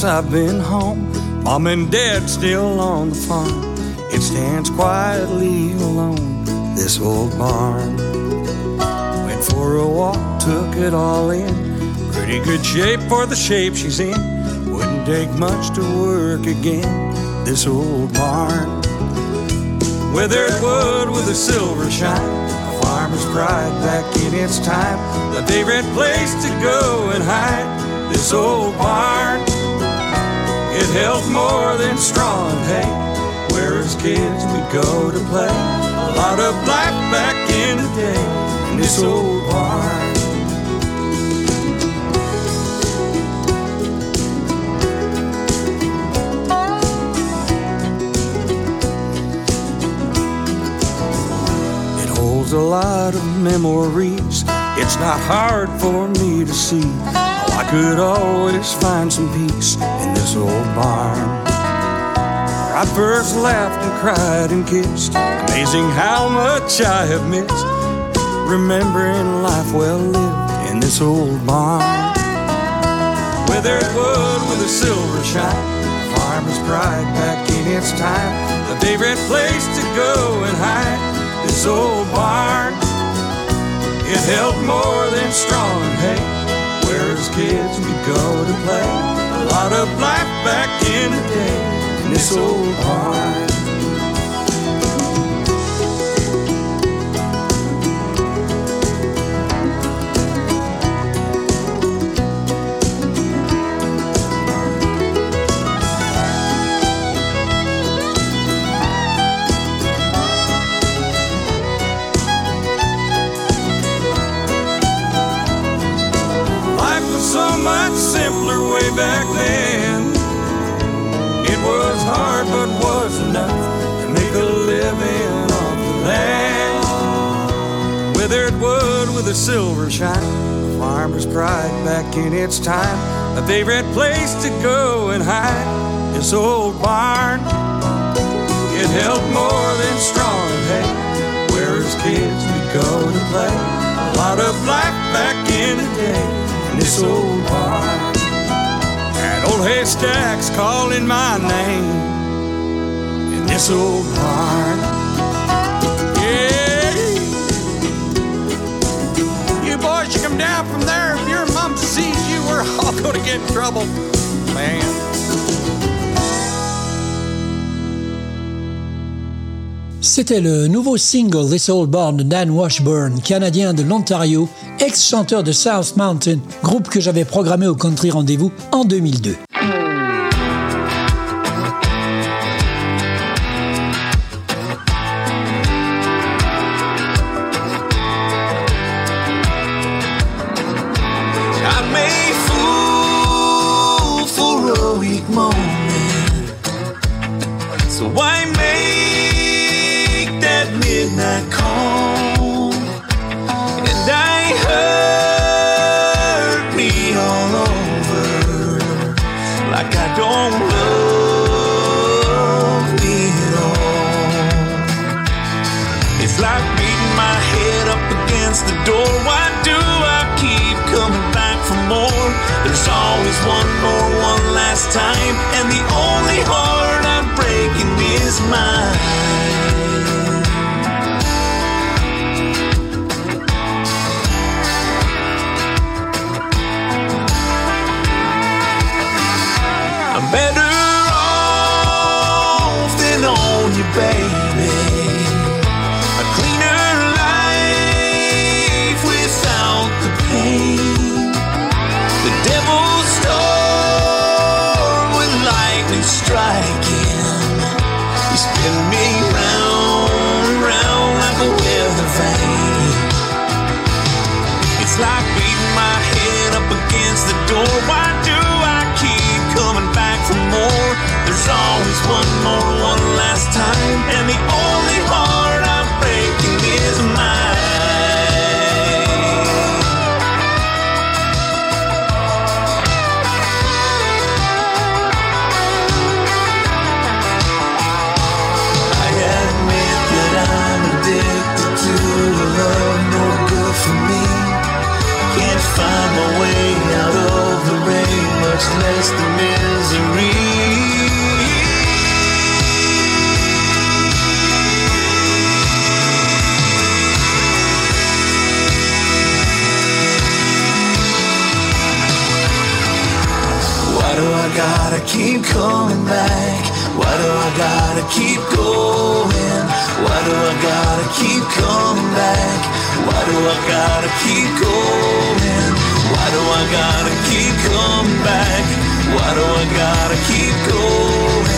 Since I've been home. Mom and Dad still on the farm. It stands quietly alone, this old barn. Went for a walk, took it all in. Pretty good shape for the shape she's in. Wouldn't take much to work again, this old barn. Withered wood with a silver shine. A farmer's pride back in its time. The favorite place to go and hide. This old barn. It held more than straw and hay. Where as kids we'd go to play. A lot of black back in the day. In this old barn. It holds a lot of memories. It's not hard for me to see could always find some peace in this old barn. Where I first laughed and cried and kissed. Amazing how much I have missed. Remembering life well lived in this old barn. Withered wood with a silver shine. Farmer's pride back in its time. The favorite place to go and hide. This old barn. It held more than straw and hay. Where as kids we'd go to play. A lot of life back in the day. In this old barn. A silver shine, farmer's pride back in its time. A favorite place to go and hide, this old barn. It held more than straw and hay. Where as kids we'd go to play. A lot of life back in the day in this old barn. And old haystacks calling my name in this old barn. C'était le nouveau single This Old Barn de Dan Washburn, canadien de l'Ontario, ex-chanteur de South Mountain, groupe que j'avais programmé au Country Rendez-vous en 2002. I gotta keep going? Why do I gotta keep coming back? Why do I gotta keep going?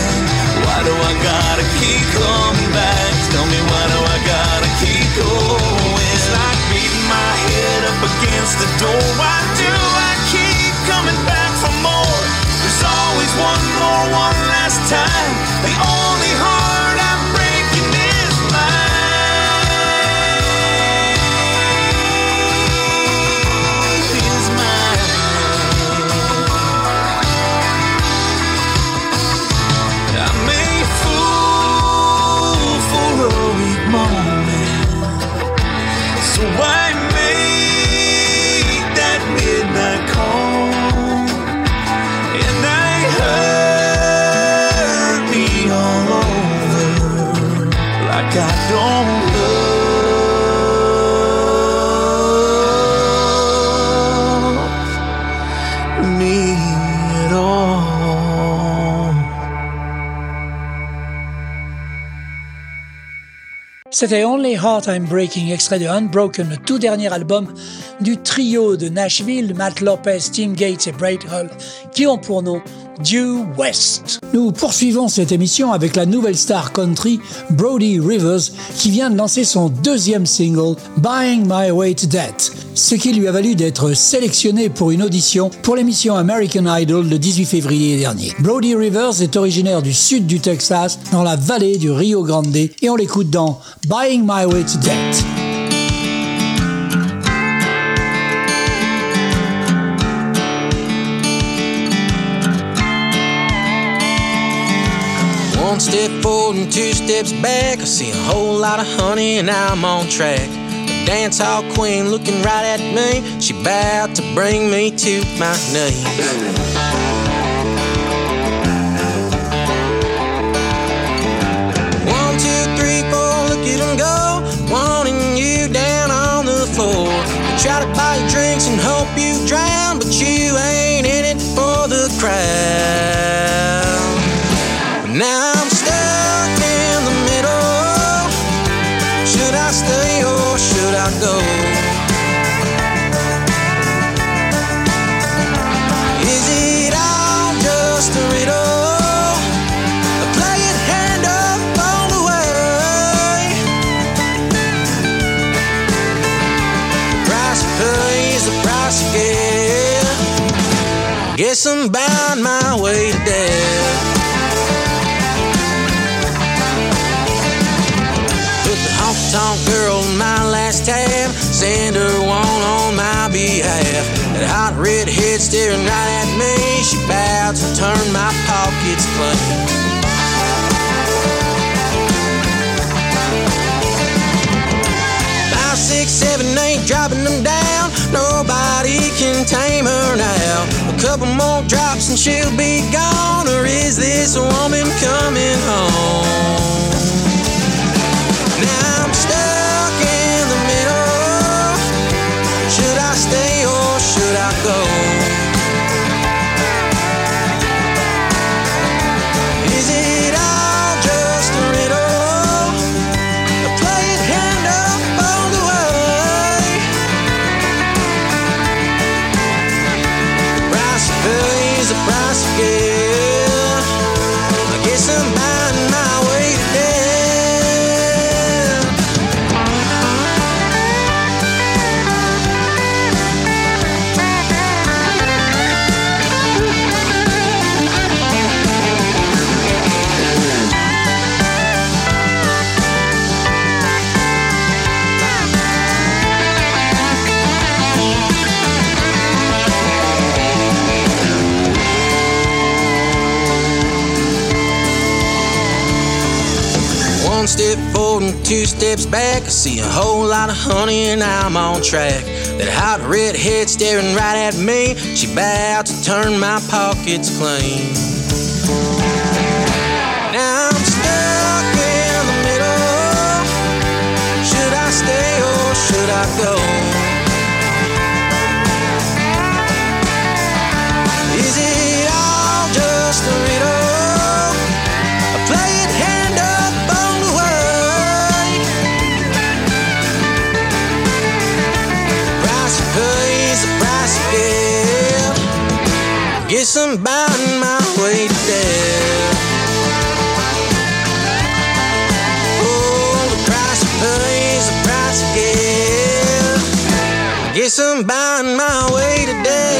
Why do I gotta keep coming back? Tell me why do I gotta keep going? It's like beating my head up against the door. Why C'était Only Heart I'm Breaking, extrait de Unbroken, le tout dernier album du trio de Nashville, Matt Lopez, Tim Gates et Braid Hull, qui ont pour nom Due West. Nous poursuivons cette émission avec la nouvelle star country Brody Rivers qui vient de lancer son deuxième single Buying My Way to Death, ce qui lui a valu d'être sélectionné pour une audition pour l'émission American Idol le 18 février dernier. Brody Rivers est originaire du sud du Texas, dans la vallée du Rio Grande, et on l'écoute dans Buying My Way to Death. One step forward and two steps back. I see a whole lot of honey and I'm on track. The dance hall queen looking right at me. She about to bring me to my knees. One, two, three, four, look at 'em go. Wanting you down on the floor. They try to buy you drinks and hope you drown, but you ain't in it for the crowd. Way to death. Put the honky tonk girl in my last tab. Send her one on my behalf. That hot red head staring right at me. She bowed to turn my pockets clean. Six, seven, eight, dropping them down. Couple more drops and she'll be gone. Or is this woman coming home? Two steps back. I see a whole lot of honey and I'm on track. That hot redhead staring right at me. She about to turn my pockets clean. Now I'm stuck in the middle. Should I stay or should I go? Guess I'm buying my way to death. Oh, the price pay the price. Guess I'm buying my way to death.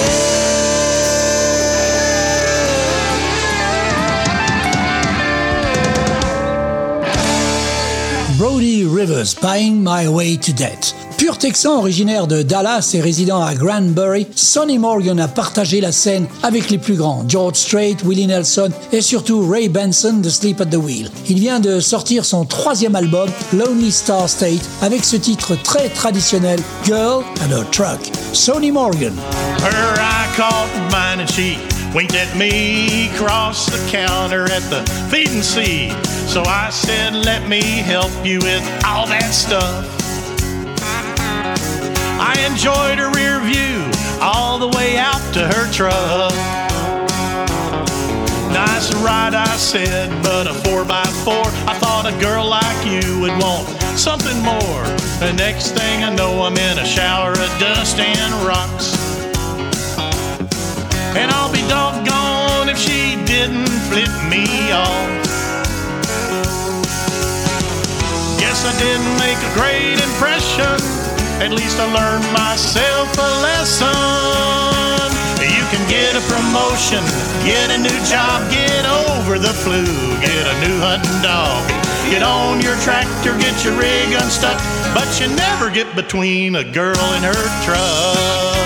Brody Rivers, Buying My Way to Death. Pur texan originaire de Dallas et résident à Granbury, Sonny Morgan a partagé la scène avec les plus grands, George Strait, Willie Nelson et surtout Ray Benson de Sleep at the Wheel. Il vient de sortir son troisième album, Lonely Star State, avec ce titre très traditionnel, Girl and Her Truck. Sonny Morgan. I enjoyed her rear view all the way out to her truck. Nice ride, I said, but a 4x4. I thought a girl like you would want something more. The next thing I know, I'm in a shower of dust and rocks. And I'll be doggone if she didn't flip me off. Guess I didn't make a great impression. At least I learned myself a lesson. You can get a promotion, get a new job, get over the flu, get a new hunting dog. Get on your tractor, get your rig unstuck, but you never get between a girl and her truck.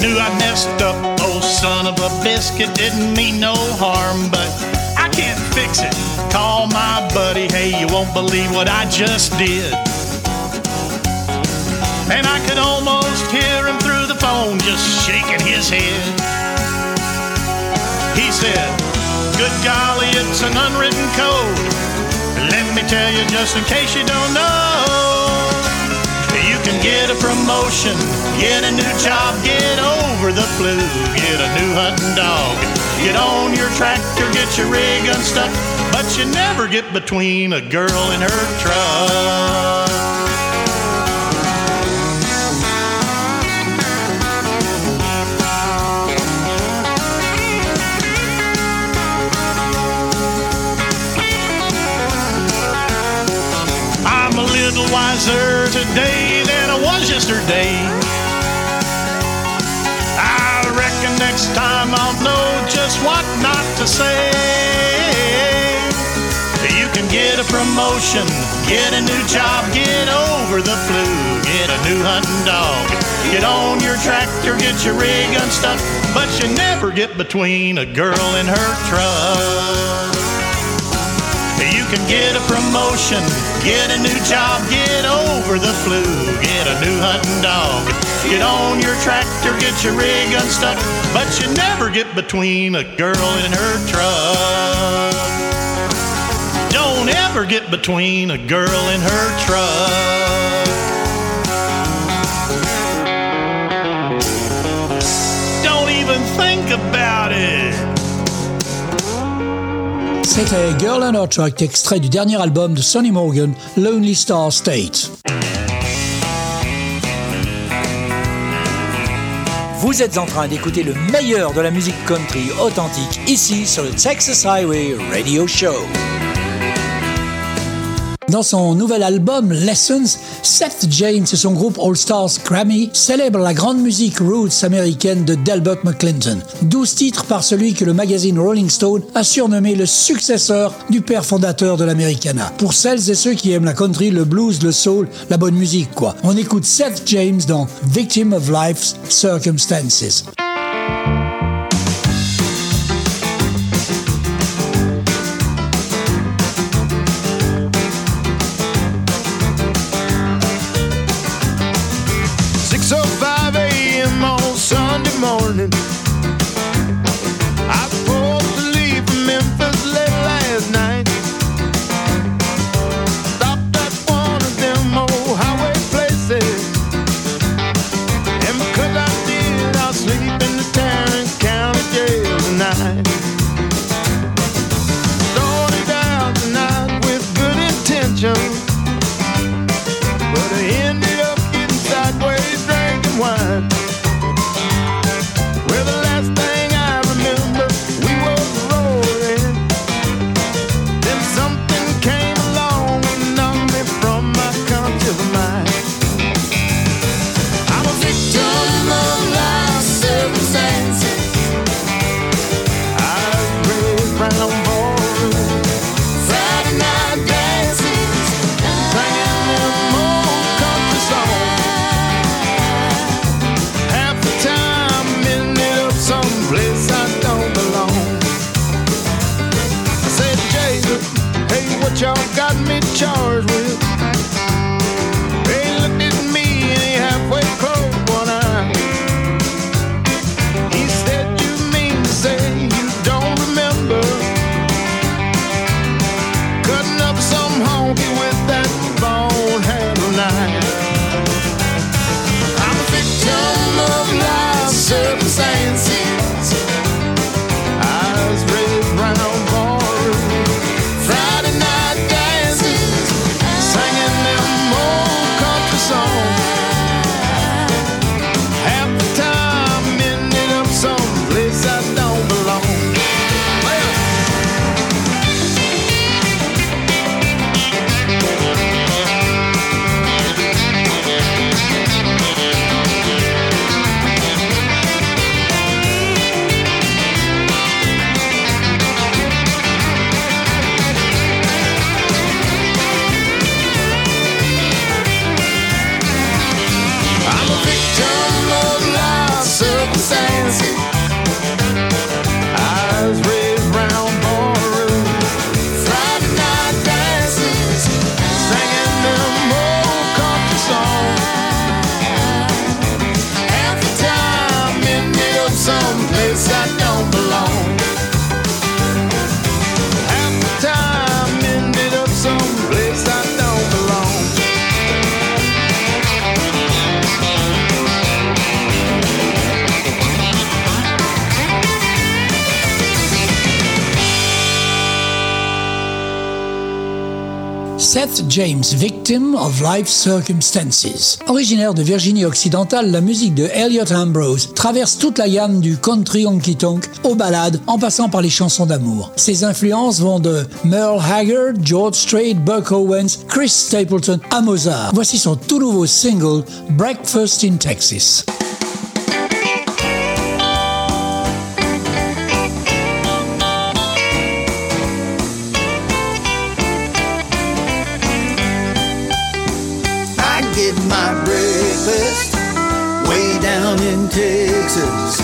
Knew I messed up, oh son of a biscuit, didn't mean no harm, but I can't fix it. Call my hey, you won't believe what I just did. And I could almost hear him through the phone just shaking his head. He said, Good golly, it's an unwritten code. Let me tell you just in case you don't know. You can get a promotion, get a new job, get over the flu, get a new hunting dog. Get on your tractor, get your rig unstuck, but you never get between a girl and her truck. I'm a little wiser today than I was yesterday. I reckon next time I'll know just what not to say. Can get a promotion, get a new job, get over the flu, get a new hunting dog. Get on your tractor, get your rig unstuck, but you never get between a girl and her truck. You can get a promotion, get a new job, get over the flu, get a new hunting dog. Get on your tractor, get your rig unstuck, but you never get between a girl and her truck. Don't ever get between a girl and her truck. Don't even think about it. C'était Girl and Her Truck, extrait du dernier album de Sonny Morgan, Lonely Star State. Vous êtes en train d'écouter le meilleur de la musique country authentique ici sur le Texas Highway Radio Show. Dans son nouvel album Lessons, Seth James et son groupe All Stars Grammy célèbrent la grande musique roots américaine de Delbert McClinton. 12 titres par celui que le magazine Rolling Stone a surnommé le successeur du père fondateur de l'Americana. Pour celles et ceux qui aiment la country, le blues, le soul, la bonne musique quoi. On écoute Seth James dans Victim of Life's Circumstances. Don't belong. I said, Jacob, hey, what y'all got me charged James, Victim of Life Circumstances. Originaire de Virginie occidentale, la musique de Elliot Ambrose traverse toute la gamme du country honky tonk aux ballades en passant par les chansons d'amour. Ses influences vont de Merle Haggard, George Strait, Buck Owens, Chris Stapleton à Mozart. Voici son tout nouveau single Breakfast in Texas. Texas.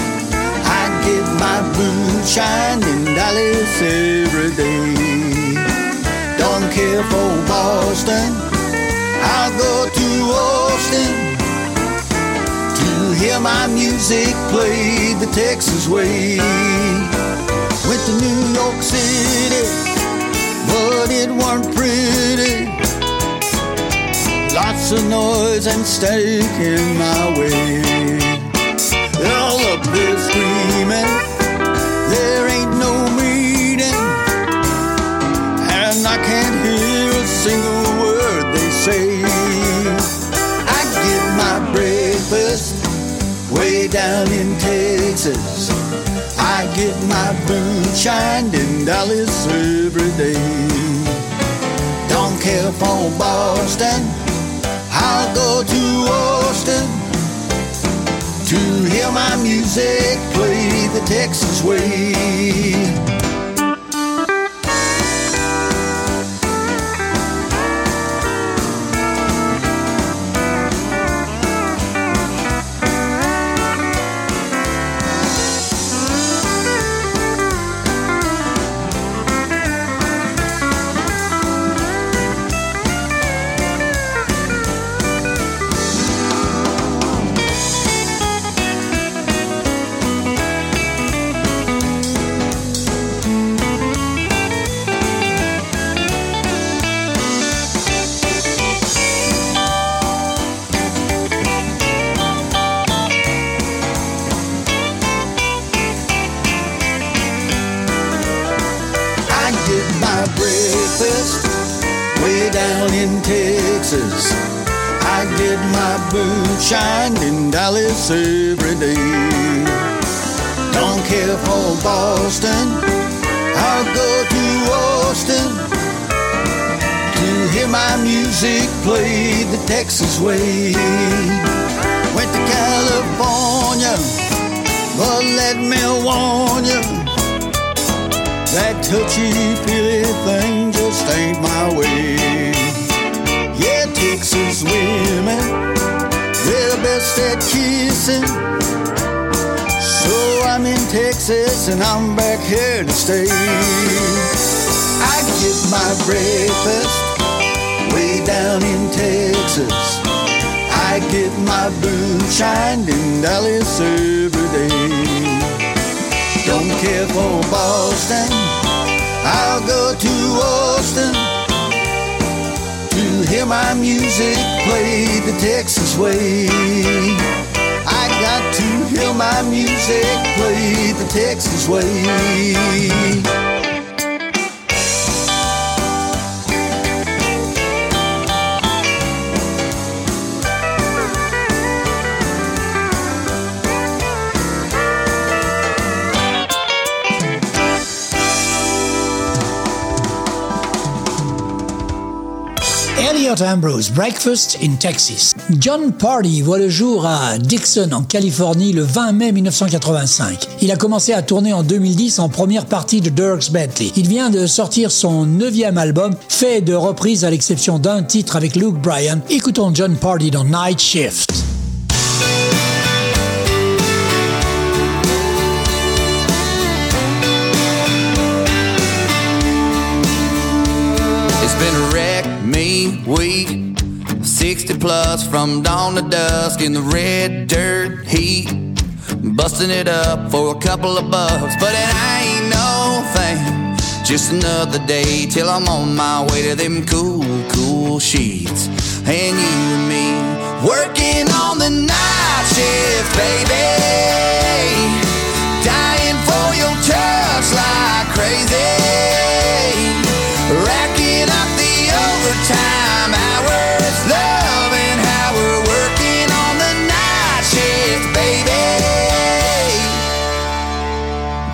I get my moonshine in Dallas every day. Don't care for Boston. I'll go to Austin to hear my music played the Texas way. Went to New York City, but it weren't pretty. Lots of noise and steak in my way. All up screaming, there ain't no meeting, and I can't hear a single word they say. I get my breakfast way down in Texas. I get my moonshine in Dallas every day. Don't care for Boston. I'll go to Austin hear my music play the Texas way. Texas and I'm back here to stay. I get my breakfast way down in Texas. I get my boots shined in Dallas every day. Don't care for Boston. I'll go to Austin to hear my music played the Texas way. My music played the Texas way. Ambrose, Breakfast in Texas. John Party voit le jour à Dixon, en Californie, le 20 mai 1985. Il a commencé à tourner en 2010 en première partie de Dirks Bentley. Il vient de sortir son neuvième album, fait de reprises à l'exception d'un titre avec Luke Bryan. Écoutons John Party dans Night Shift. Week. 60 plus from dawn to dusk in the red dirt heat. Busting it up for a couple of bucks, but it ain't no thing. Just another day till I'm on my way to them cool, cool sheets. And you and me working on the night shift, baby. Dying for your touch like crazy.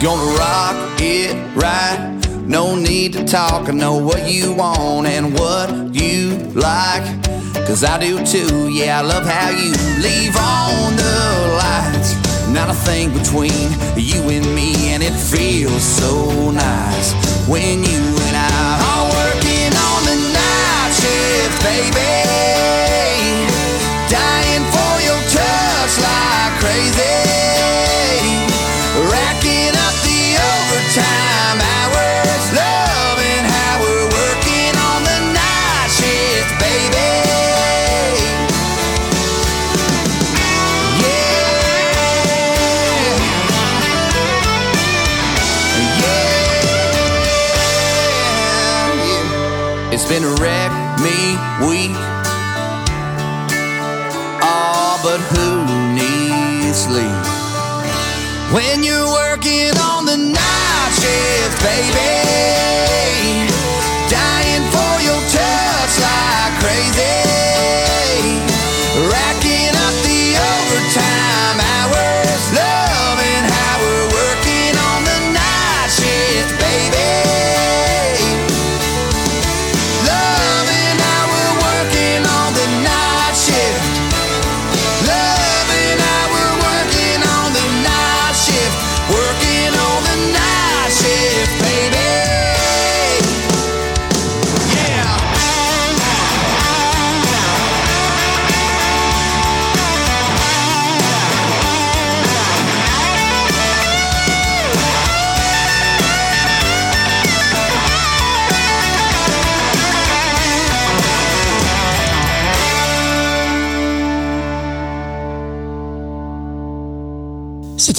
Gonna rock it right. No need to talk, I know what you want and what you like. Cause I do too, yeah, I love how you leave on the lights. Not a thing between you and me, and it feels so nice when you and I are working on the night shift, baby. Dying for your touch like crazy. When you're working on the night shift, baby.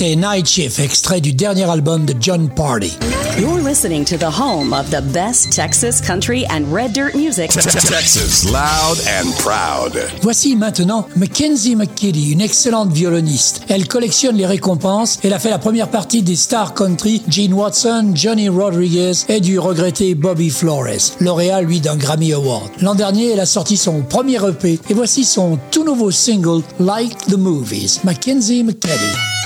C'était Night Shift, extrait du dernier album de John Party. You're listening to the home of the best Texas country and red dirt music. Texas, loud and proud. Voici maintenant Mackenzie McKitty, une excellente violoniste. Elle collectionne les récompenses. Elle a fait la première partie des stars country Gene Watson, Johnny Rodriguez et du regretté Bobby Flores, lauréat lui d'un Grammy Award. L'an dernier, elle a sorti son premier EP et voici son tout nouveau single Like the Movies, Mackenzie McKitty.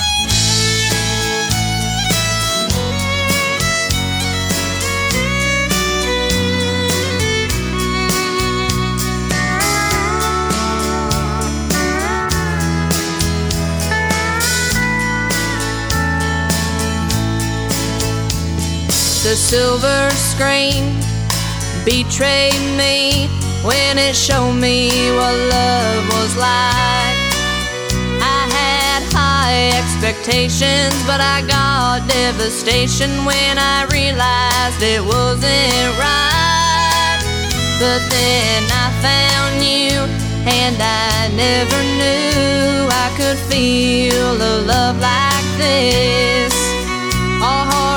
The silver screen betrayed me when it showed me what love was like. I had high expectations, but I got devastation when I realized it wasn't right. But then I found you, and I never knew I could feel a love like this. Our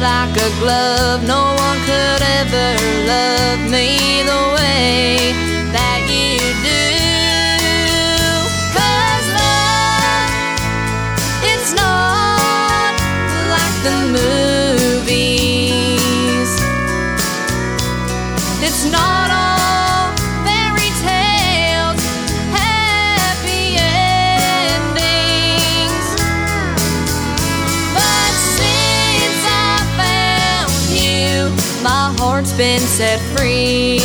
like a glove. No one could ever love me the way been set free.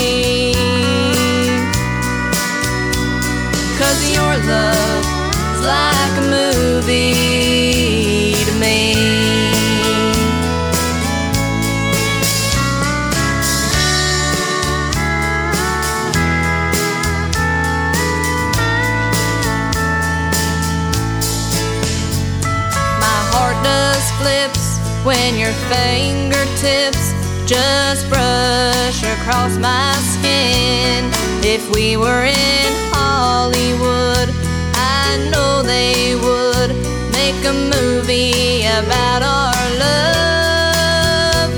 Cause your love's like a movie to me. My heart does flips when your fingertips just brush across my skin. If we were in Hollywood, I know they would make a movie about our love.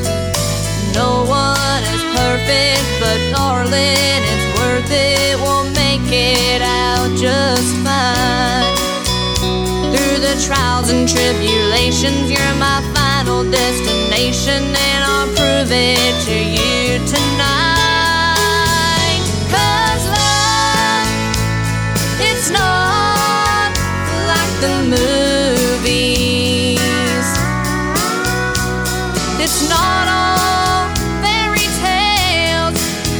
No one is perfect, but darling, it's worth it. We'll make it out just fine. Through the trials and tribulations, you're my final destination, and it to you tonight. 'Cause love, it's not like the movies. It's not all fairy tales,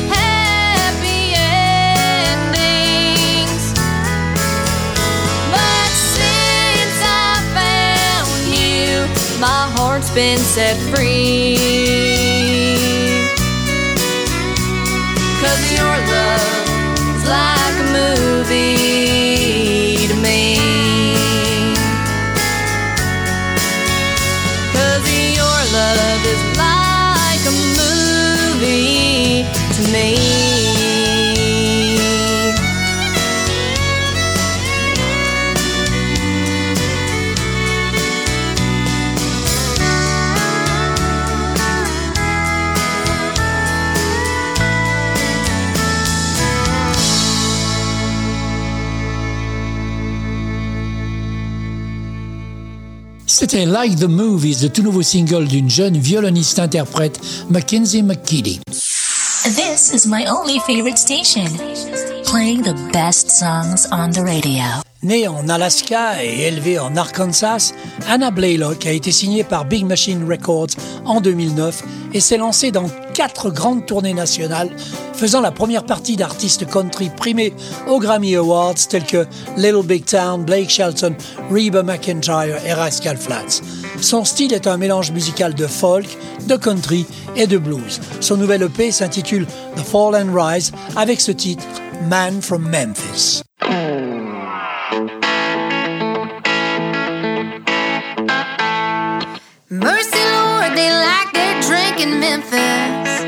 happy endings. But since I found you, my heart's been set free. Love's C'était Like the Movies, le tout nouveau single d'une jeune violoniste-interprète, Mackenzie McKitty. This is my only favorite station, playing the best songs on the radio. Née en Alaska et élevée en Arkansas, Anna Blaylock a été signée par Big Machine Records en 2009 et s'est lancée dans quatre grandes tournées nationales, faisant la première partie d'artistes country primés aux Grammy Awards tels que Little Big Town, Blake Shelton, Reba McIntyre et Rascal Flatts. Son style est un mélange musical de folk, de country et de blues. Son nouvel EP s'intitule The Fall and Rise avec ce titre Man from Memphis. Mercy, Lord, they like their drink in Memphis.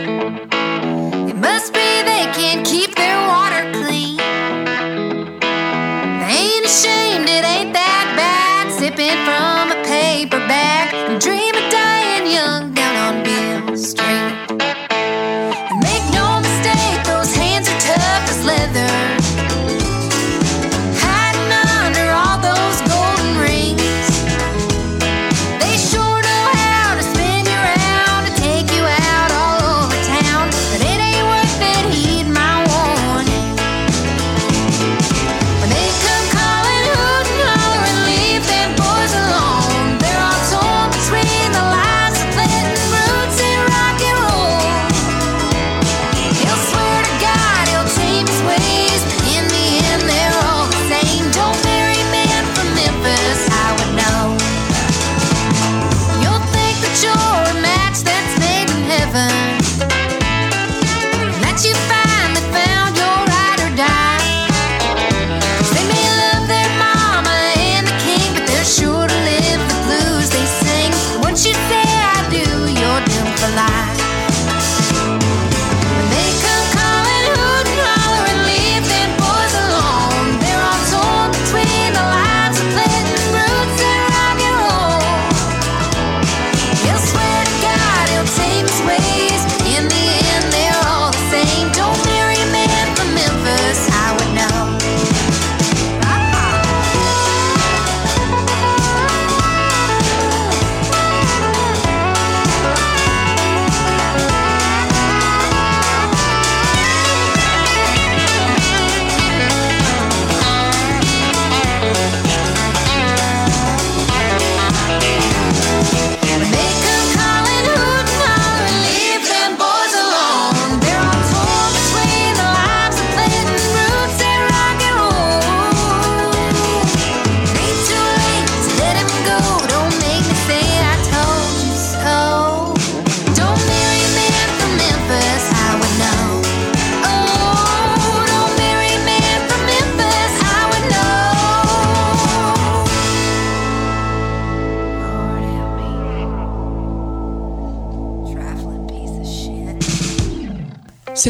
It must be they can't keep their water clean. They ain't ashamed, it ain't that bad. Sipping from a paper bag and dream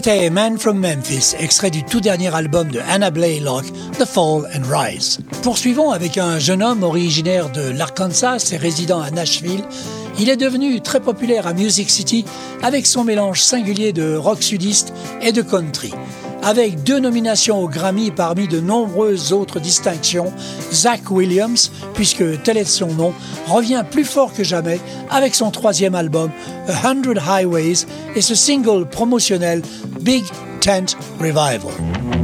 C'était Man from Memphis, extrait du tout dernier album de Anna Blaylock, The Fall and Rise. Poursuivons avec un jeune homme originaire de l'Arkansas et résident à Nashville. Il est devenu très populaire à Music City avec son mélange singulier de rock sudiste et de country. Avec deux nominations au Grammy parmi de nombreuses autres distinctions, Zach Williams, puisque tel est son nom, revient plus fort que jamais avec son troisième album, A Hundred Highways, et ce single promotionnel, Big Tent Revival.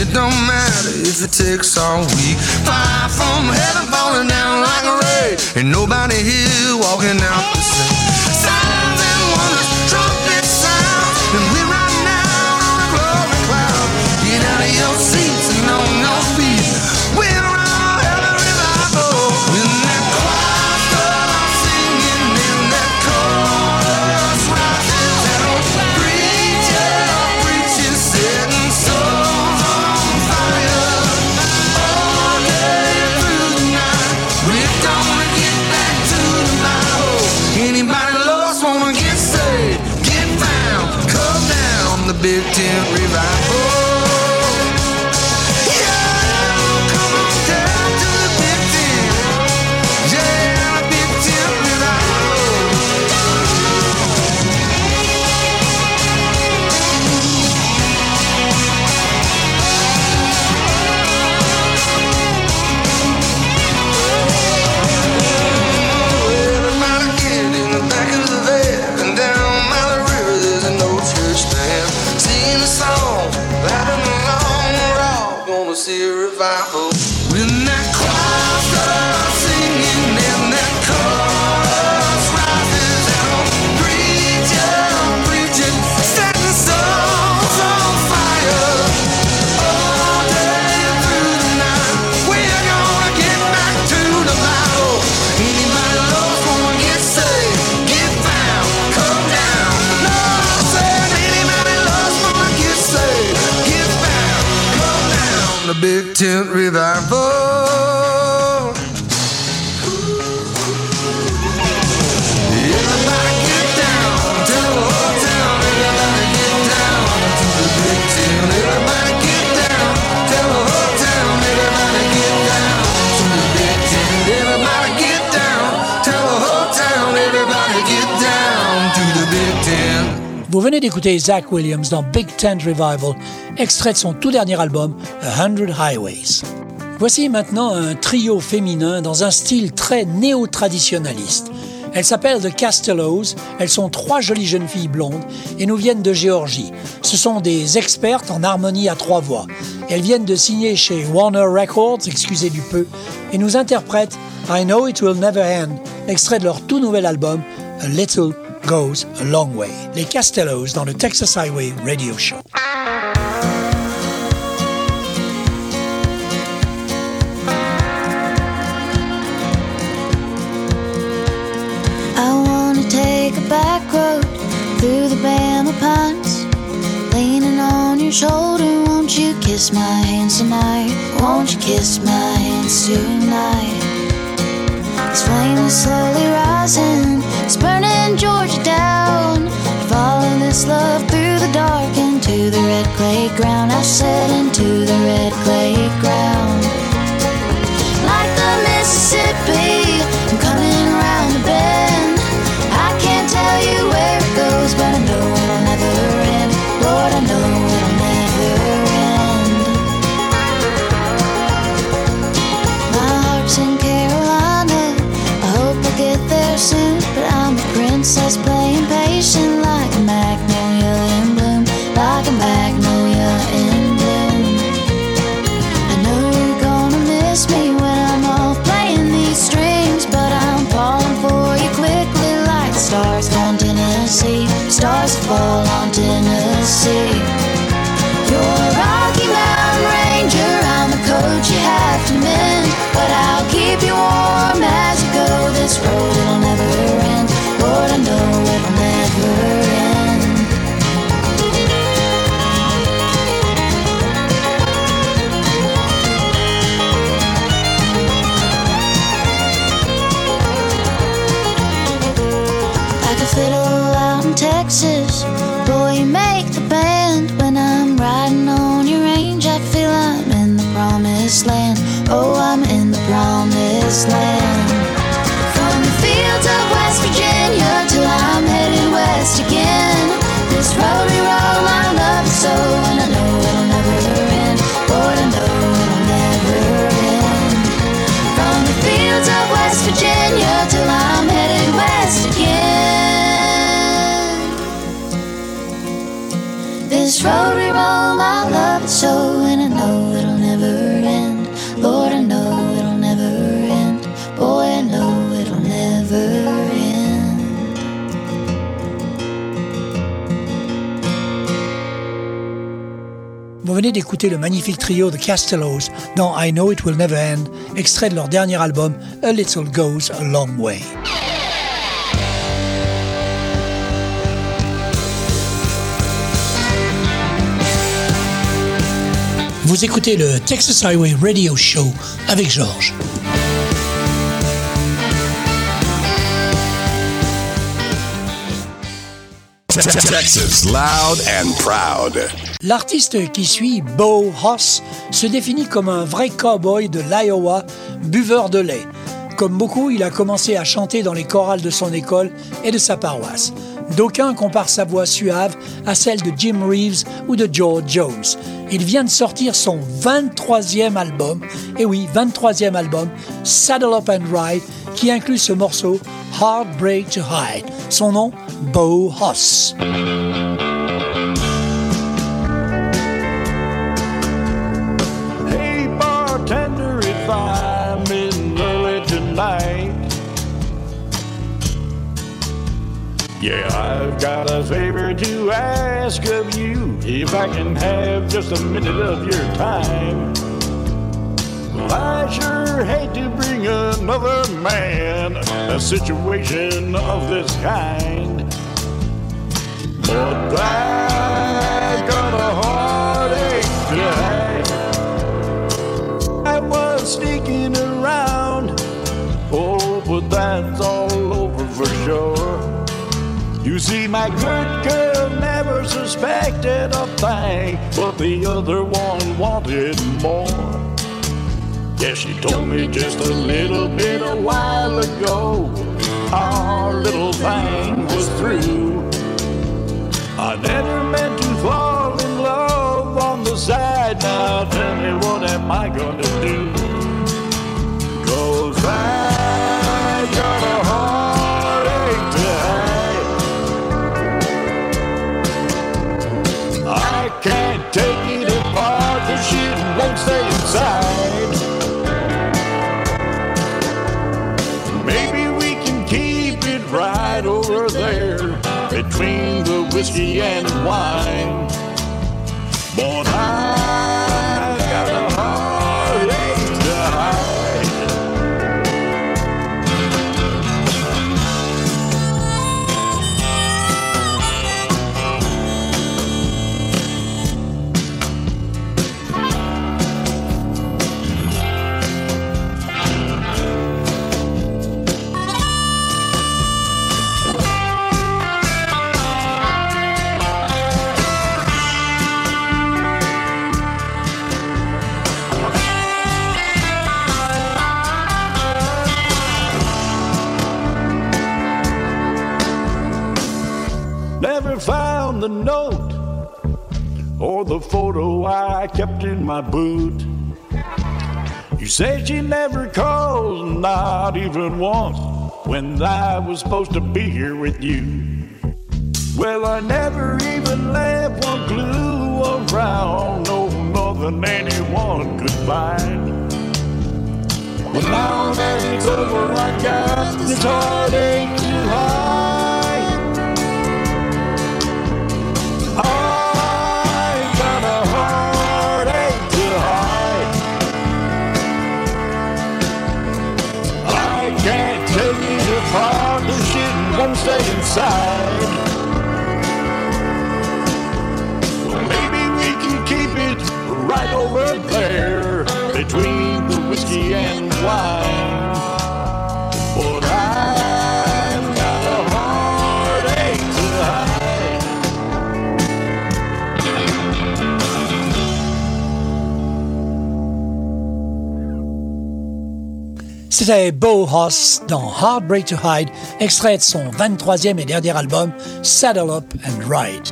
It don't matter if it takes all week. Fire from heaven falling down like a rain, and nobody here walking out the same. D'écouter Zach Williams dans Big Tent Revival, extrait de son tout dernier album, A Hundred Highways. Voici maintenant un trio féminin dans un style très néo-traditionnaliste. Elles s'appellent The Castellos, elles sont trois jolies jeunes filles blondes et nous viennent de Géorgie. Ce sont des expertes en harmonie à trois voix. Elles viennent de signer chez Warner Records, excusez du peu, et nous interprètent I Know It Will Never End, extrait de leur tout nouvel album A Little Goes a Long Way. Les Castellows dans le Texas Highway Radio Show. I wanna take a back road through the Bama Pines. Leaning on your shoulder, won't you kiss my hands tonight? Won't you kiss my hands tonight? This flame is slowly rising, it's burning Georgia down. Following this love through the dark into the red clay ground. I said into the red clay ground. Like the Mississippi, princess playing patient like a magnolia in bloom. Like a magnolia in bloom. I know you're gonna miss me when I'm off playing these strings. But I'm falling for you quickly like stars on Tennessee. Stars fall on Tennessee. You're a Rocky Mountain Ranger. I'm a coat you have to mend. But I'll keep you warm as you go. This road venez d'écouter le magnifique trio de Castellos dans I Know It Will Never End, extrait de leur dernier album A Little Goes a Long Way. Vous écoutez le Texas Highway Radio Show avec Georges. Texas loud and proud. L'artiste qui suit, Bo Hoss, se définit comme un vrai cowboy de l'Iowa, buveur de lait. Comme beaucoup, il a commencé à chanter dans les chorales de son école et de sa paroisse. D'aucuns comparent sa voix suave à celle de Jim Reeves ou de George Jones. Il vient de sortir son 23e album, et oui, 23e album, Saddle Up and Ride, qui inclut ce morceau Heartbreak to Hide. Son nom, Bo Hoss. Yeah, I've got a favor to ask of you. If I can have just a minute of your time. Well, I sure hate to bring another man a situation of this kind. But I got a heartache tonight. I was sneaking around. Oh, but that's all over for sure. You see, my good girl never suspected a thing, but the other one wanted more. Yeah, she told me just a little bit a while ago. Our little thing was through. I never meant to fall in love on the side. Now tell me what am I gonna do? Cause I inside. Maybe we can keep it right over there between the whiskey and wine. My boot. You said she never called, not even once, when I was supposed to be here with you. Well, I never even left one clue around, no more than anyone could find. But now that it's over, I got this heartache to hide. Stay inside. Well, maybe we can keep it right over there between the whiskey and wine. C'était Beau Hoss dans Heartbreak to Hide, extrait de son 23e et dernier album, Saddle Up and Ride.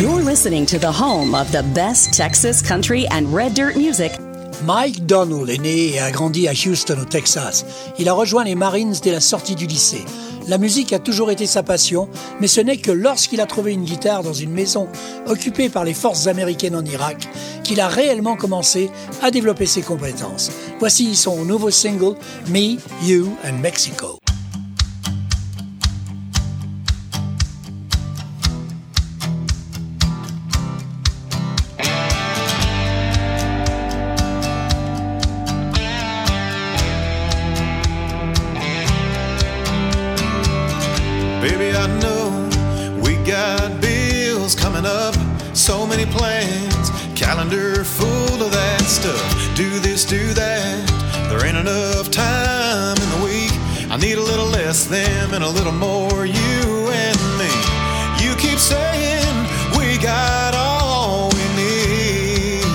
You're listening to the home of the best Texas country and red dirt music. Mike Donnell est né et a grandi à Houston, au Texas. Il a rejoint les Marines dès la sortie du lycée. La musique a toujours été sa passion, mais ce n'est que lorsqu'il a trouvé une guitare dans une maison occupée par les forces américaines en Irak qu'il a réellement commencé à développer ses compétences. Voici son nouveau single, Me, You and Mexico. A little more you and me. You keep saying we got all we need.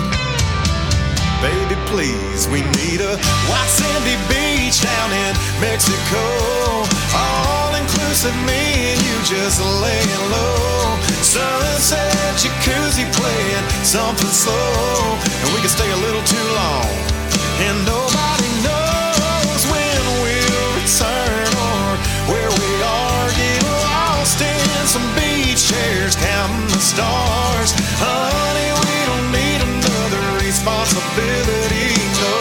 Baby, please, we need a white sandy beach down in Mexico. All inclusive, me and you just laying low. Sunset jacuzzi playing something slow. And we can stay a little too long. And nobody stars. Honey, we don't need another responsibility, no.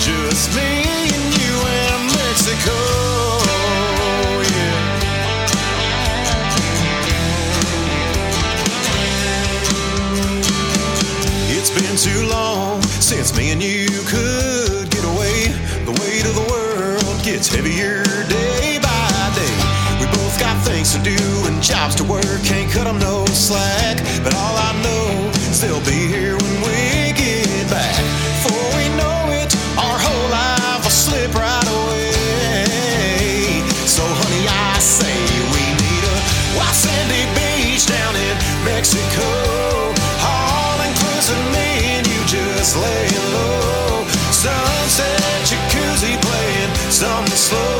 Just me and you and Mexico. Yeah. It's been too long since me and you could get away. The weight of the world gets heavier day day. To do and jobs to work. Can't cut 'em no slack. But all I know is they'll be here when we get back. Before we know it, our whole life will slip right away. So, honey, I say we need a white sandy beach down in Mexico. All inclusive, me and you just laying low. Sunset jacuzzi playing something slow,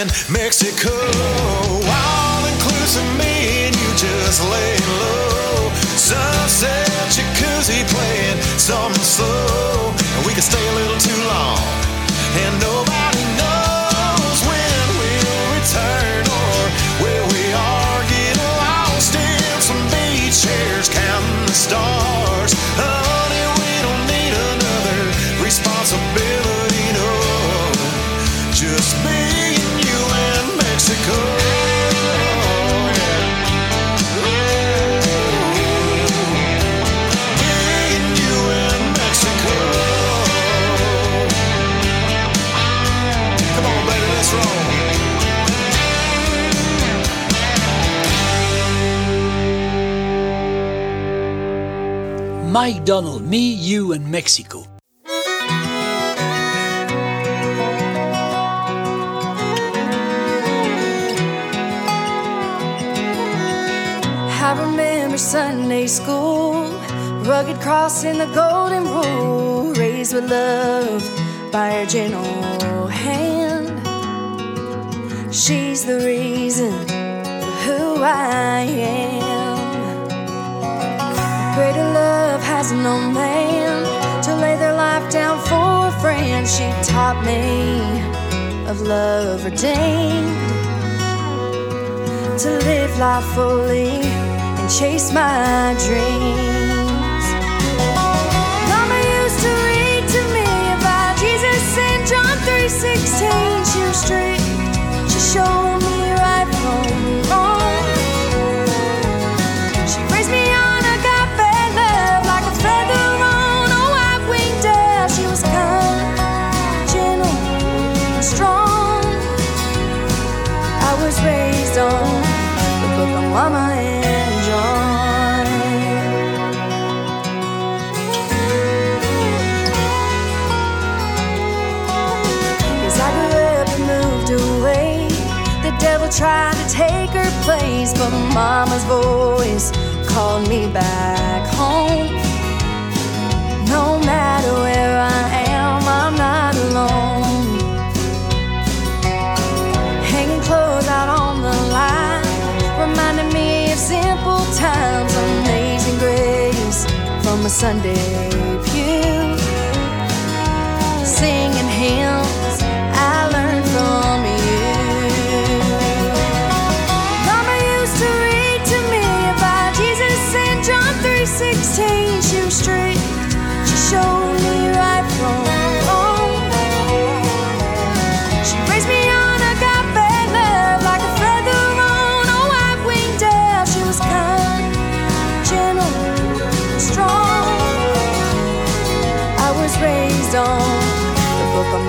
in Mexico. All inclusive, me and you just laying low. Sunset jacuzzi playing something slow, and we can stay a little too long. Mike Donald, Me, You and Mexico. I remember Sunday school, rugged cross in the golden rule, raised with love by her gentle hand. She's the reason for who I am. Greater love has no man to lay their life down for a friend. She taught me of love redeemed to live life fully and chase my dreams. Mama used to read to me about Jesus in John 3:16. She was strict. She showed Mama and John. As I grew up and moved away, the devil tried to take her place, but Mama's voice called me back home. No matter where Sunday pew. Singing hymns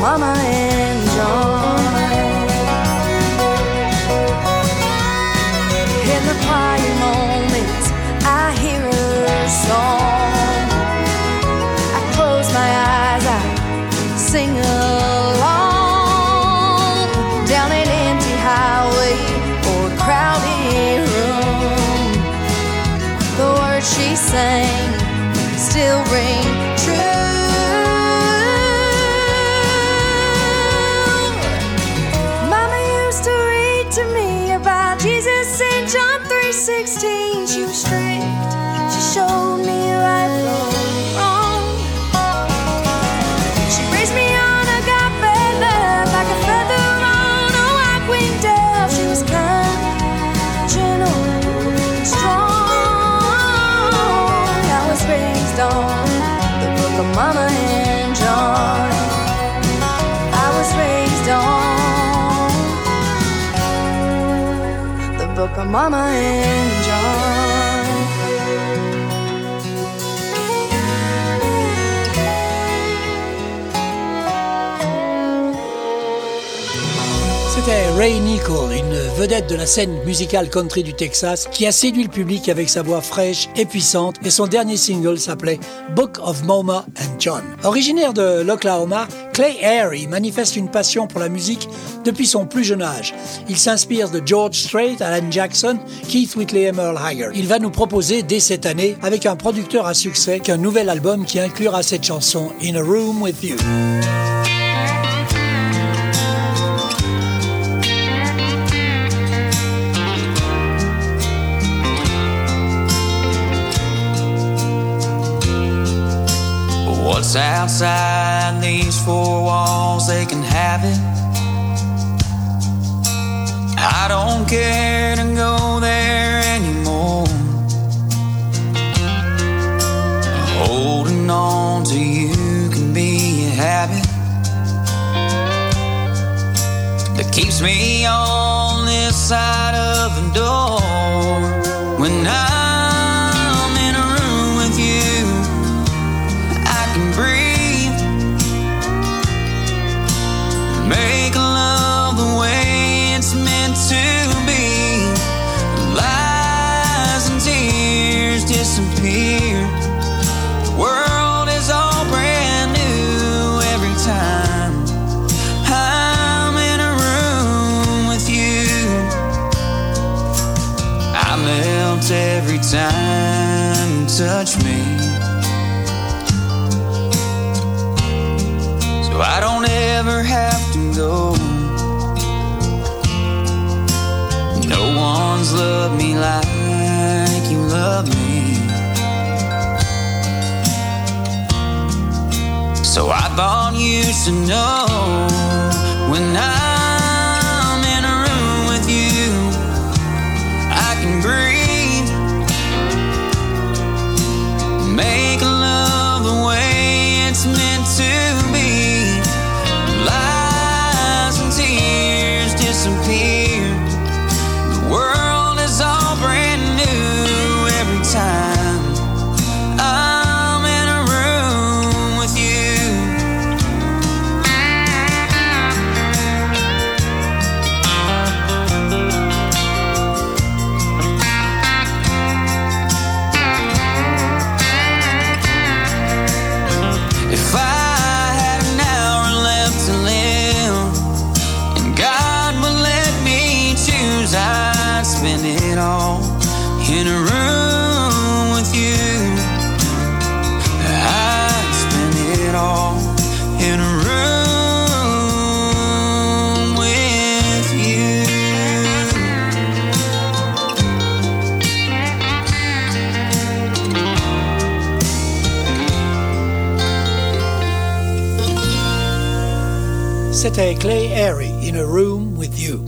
Mama eh. Mama and C'était Ray Nicole, une vedette de la scène musicale country du Texas, qui a séduit le public avec sa voix fraîche et puissante, et son dernier single s'appelait Book of Mama and John. Originaire de l'Oklahoma, Clay Airy manifeste une passion pour la musique depuis son plus jeune âge. Il s'inspire de George Strait, Alan Jackson, Keith Whitley et Merle Haggard. Il va nous proposer dès cette année, avec un producteur à succès, qu'un nouvel album qui inclura cette chanson In a Room with You. Like you love me. So I thought you should know when I'm Clay Harry, In a Room with You.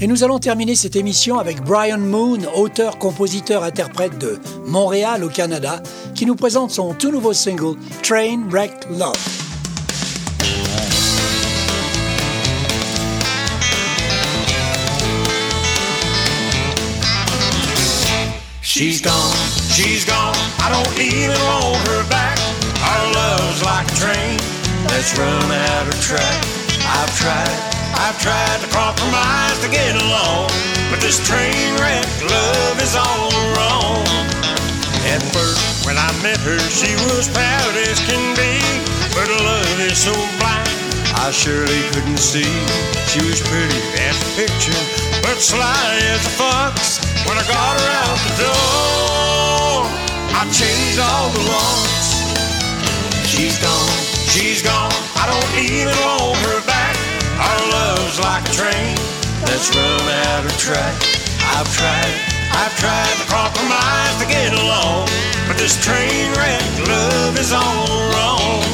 Et nous allons terminer cette émission avec Brian Moon, auteur, compositeur, interprète de Montréal au Canada, qui nous présente son tout nouveau single Train Wreck Love. She's gone, she's gone. I don't even want her back. Our love's like a train that's run out of track. I've tried, I've tried to compromise to get along, but this train wreck love is all wrong. At first, when I met her, she was proud as can be, but love is so blind. I surely couldn't see she was pretty as a picture, but sly as a fox. When I got her out the door, I changed all the locks. She's gone, she's gone. I don't even want her back. Our love's like a train that's run out of track. I've tried, I've tried to compromise to get along, but this train wreck love is all wrong.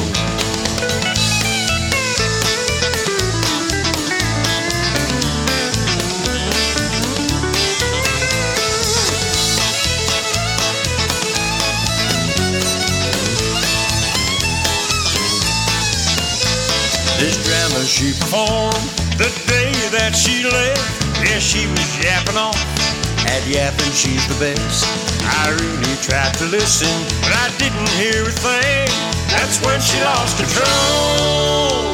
She performed the day that she left. Yeah, she was yapping off. At yapping, she's the best. I really tried to listen, but I didn't hear a thing. That's when she lost control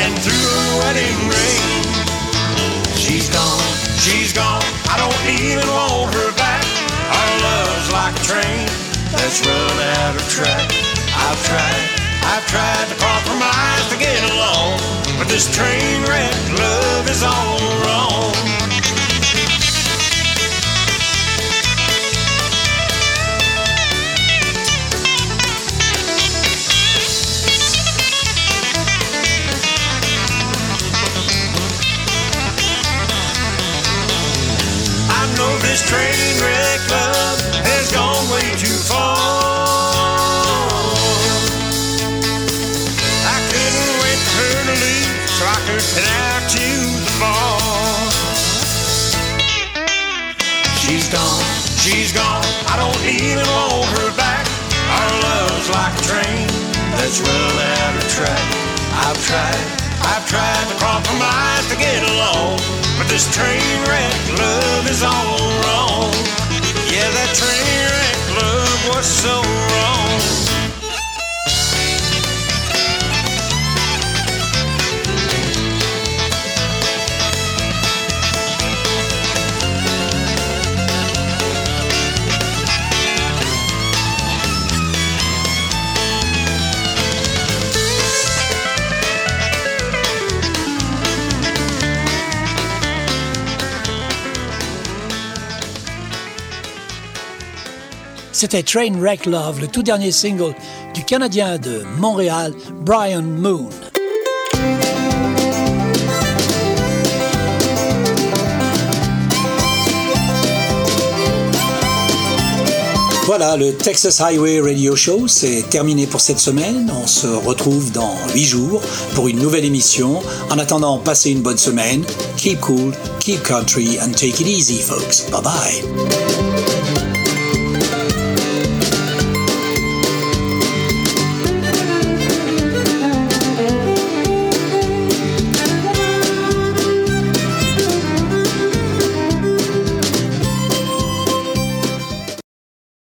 and threw her wedding ring. She's gone, she's gone. I don't even want her back. Our love's like a train that's run out of track. I've tried, I've tried to compromise to get along, but this train wreck love is all wrong. I know this train wreck run out of track. I've tried, I've tried to compromise to get along, but this train wreck love is all wrong. Yeah, that train wreck love was so wrong. C'était Trainwreck Love, le tout dernier single du Canadien de Montréal, Brian Moon. Voilà, le Texas Highway Radio Show, c'est terminé pour cette semaine. On se retrouve dans 8 jours pour une nouvelle émission. En attendant, passez une bonne semaine. Keep cool, keep country, and take it easy, folks. Bye bye.